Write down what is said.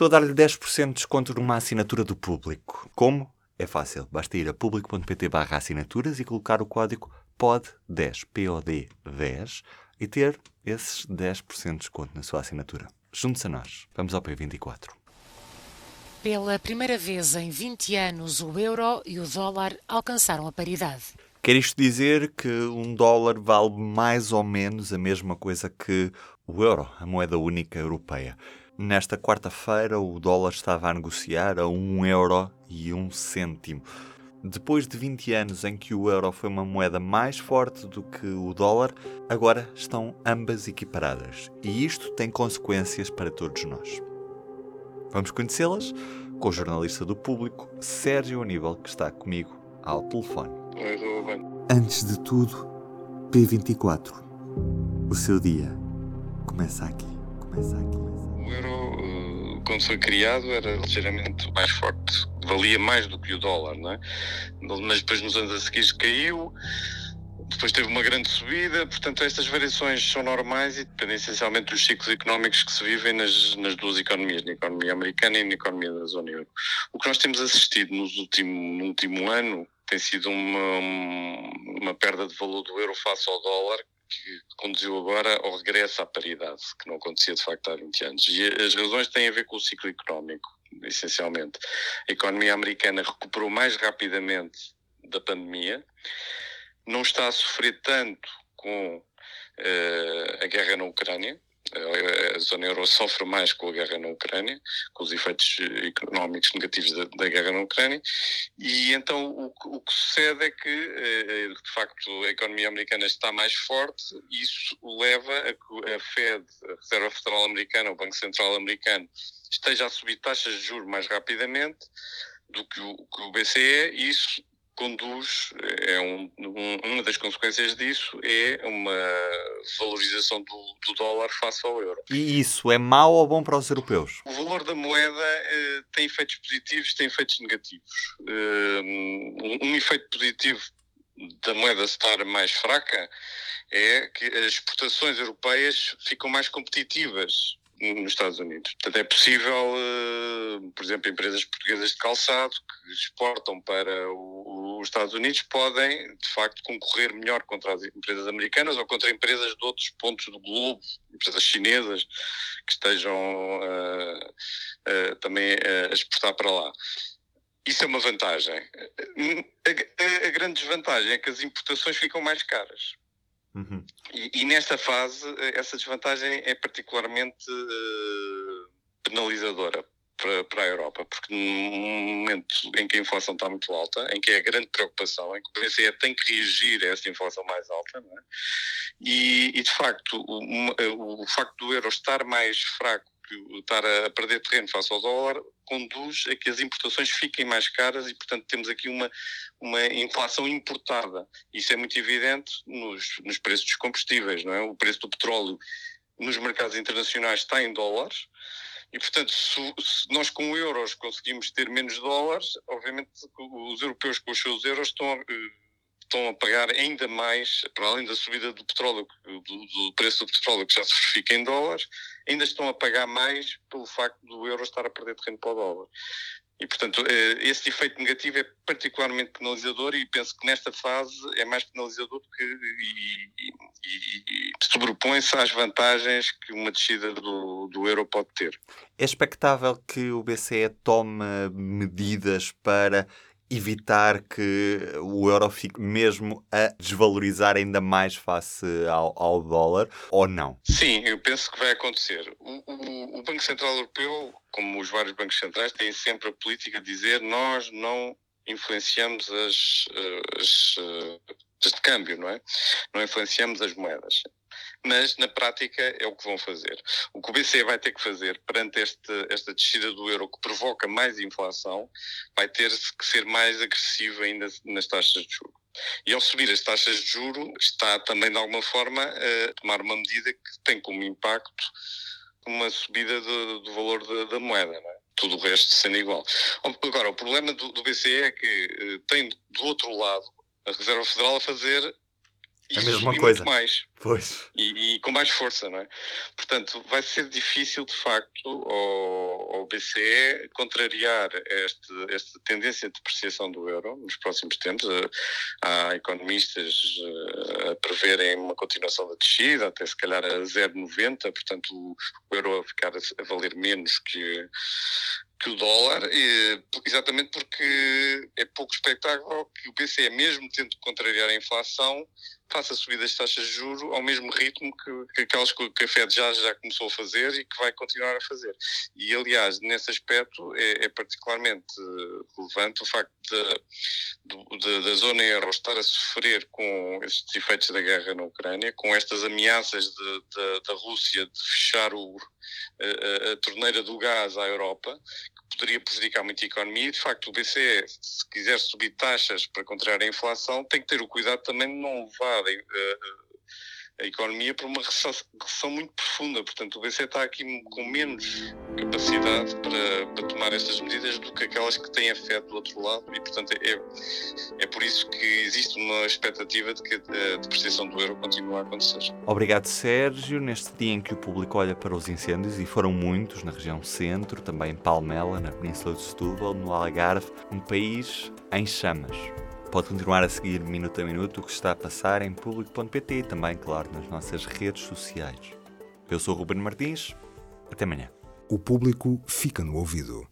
Estou a dar-lhe 10% de desconto numa assinatura do público. Como? É fácil. Basta ir a público.pt barra assinaturas e colocar o código POD10, POD 10, e ter esses 10% de desconto na sua assinatura. Junte-se a nós. Vamos ao P24. Pela primeira vez em 20 anos, o euro e o dólar alcançaram a paridade. Quer isto dizer que um dólar vale mais ou menos a mesma coisa que o euro, a moeda única europeia. Nesta quarta-feira, o dólar estava a negociar a 1 euro e 1 cêntimo. Depois de 20 anos em que o euro foi uma moeda mais forte do que o dólar, agora estão ambas equiparadas. E isto tem consequências para todos nós. Vamos conhecê-las com o jornalista do público, Sérgio Aníbal, que está comigo ao telefone. Antes de tudo, P24. O seu dia começa aqui. Começa aqui. O euro, eh, quando foi criado, era ligeiramente mais forte. Valia mais do que o dólar, não é? Mas depois, nos anos a seguir, caiu depois teve uma grande subida, portanto estas variações são normais e dependem essencialmente dos ciclos económicos que se vivem nas, nas duas economias, na economia americana e na economia da zona euro. O que nós temos assistido nos último, no último ano tem sido uma, uma perda de valor do euro face ao dólar que conduziu agora ao regresso à paridade, que não acontecia de facto há 20 anos. E as razões têm a ver com o ciclo económico, essencialmente. A economia americana recuperou mais rapidamente da pandemia, não está a sofrer tanto com uh, a guerra na Ucrânia. A zona euro sofre mais com a guerra na Ucrânia, com os efeitos económicos negativos da, da guerra na Ucrânia, e então o, o, que sucede é que, eh, de facto, a economia americana está mais forte, e isso leva a que a Fed, a Reserva Federal Americana, o Banco Central Americano, esteja a subir taxas de juros mais rapidamente do que o, que o BCE, e isso conduz, é um, um, uma das consequências disso é uma valorização do, do, dólar face ao euro. E isso é mau ou bom para os europeus? O valor da moeda eh, tem efeitos positivos, tem efeitos negativos. Eh, um, um efeito positivo da moeda estar mais fraca é que as exportações europeias ficam mais competitivas nos Estados Unidos. Portanto, é possível, uh, por exemplo, empresas portuguesas de calçado que exportam para o, os Estados Unidos podem, de facto, concorrer melhor contra as empresas americanas ou contra empresas de outros pontos do globo, empresas chinesas que estejam uh, uh, também a exportar para lá. Isso é uma vantagem. A, a, a grande desvantagem é que as importações ficam mais caras. Uhum. E, e, nesta fase, essa desvantagem é particularmente uh, penalizadora para, para a Europa, porque num momento em que a inflação está muito alta, em que é a grande preocupação, em que o BCE tem que reagir a essa inflação mais alta, é? e, e, de facto, o, o facto do euro estar mais fraco estar a perder terreno face ao dólar conduz a que as importações fiquem mais caras e, portanto, temos aqui uma, uma inflação importada. Isso é muito evidente nos, nos preços dos combustíveis, não é? O preço do petróleo nos mercados internacionais está em dólares e, portanto, se, se nós com euros conseguimos ter menos dólares, obviamente os europeus com os seus euros estão a, eh, estão a pagar ainda mais, para além da subida do petróleo, do, do, preço do petróleo que já se verifica em dólares, ainda estão a pagar mais pelo facto do euro estar a perder terreno para o dólar. E, portanto, eh, esse efeito negativo é particularmente penalizador e penso que nesta fase é mais penalizador que e, e, e sobrepõe-se às vantagens que uma descida do, do euro pode ter. É expectável que o BCE tome medidas para evitar que o euro fique mesmo a desvalorizar ainda mais face ao, ao dólar ou não? Sim, eu penso que vai acontecer. O, o, o, Banco Central Europeu, como os vários bancos centrais, tem sempre a política de dizer nós não influenciamos as, as, as de câmbio, não é? Não influenciamos as moedas mas na prática é o que vão fazer. O que o BCE vai ter que fazer perante este, esta descida do euro que provoca mais inflação, vai ter que ser mais agressivo ainda nas taxas de juros. E ao subir as taxas de juro, está também de alguma forma a tomar uma medida que tem como impacto uma subida do, do valor da, da moeda, é? tudo o resto sendo igual. Agora, o problema do, do BCE é que eh, tem do outro lado a Reserva Federal a fazer a mesma coisa. mais. Pois. E, e, com mais força, não é? Portanto, vai ser difícil, de facto, ao, ao BCE contrariar este, esta tendência de depreciação do euro nos próximos tempos. Eh, há economistas eh, a preverem uma continuação da descida, até se calhar a 0,90, portanto, o, euro a ficar a valer menos que, que o dólar, exatamente porque é pouco expectável que o BCE, mesmo tendo de contrariar a inflação, faça subir as taxas de juros ao mesmo ritmo que, que aquelas que a Fed já, já começou a fazer e que vai continuar a fazer. E, aliás, nesse aspecto é, é particularmente relevante o facto da zona euro estar a sofrer com estes efeitos da guerra na Ucrânia, com estas ameaças de, de, da Rússia de fechar o, a, a, torneira do gás à Europa, que poderia prejudicar muito a economia. E, de facto, o BCE, se quiser subir taxas para contrariar a inflação, tem que ter o cuidado também de não levar a, a, economia para uma recessão, muito profunda. Portanto, o BCE está aqui com menos capacidade para, para, tomar estas medidas do que aquelas que têm a FED do outro lado e, portanto, é, é por isso que existe uma expectativa de que a depreciação do euro continue a acontecer. Obrigado, Sérgio. Neste dia em que o público olha para os incêndios, e foram muitos na região centro, também em Palmela, na Península de Setúbal, no Algarve, um país em chamas. Pode continuar a seguir minuto a minuto o que está a passar em público.pt e também, claro, nas nossas redes sociais. Eu sou o Ruben Martins. Até amanhã. O público fica no ouvido.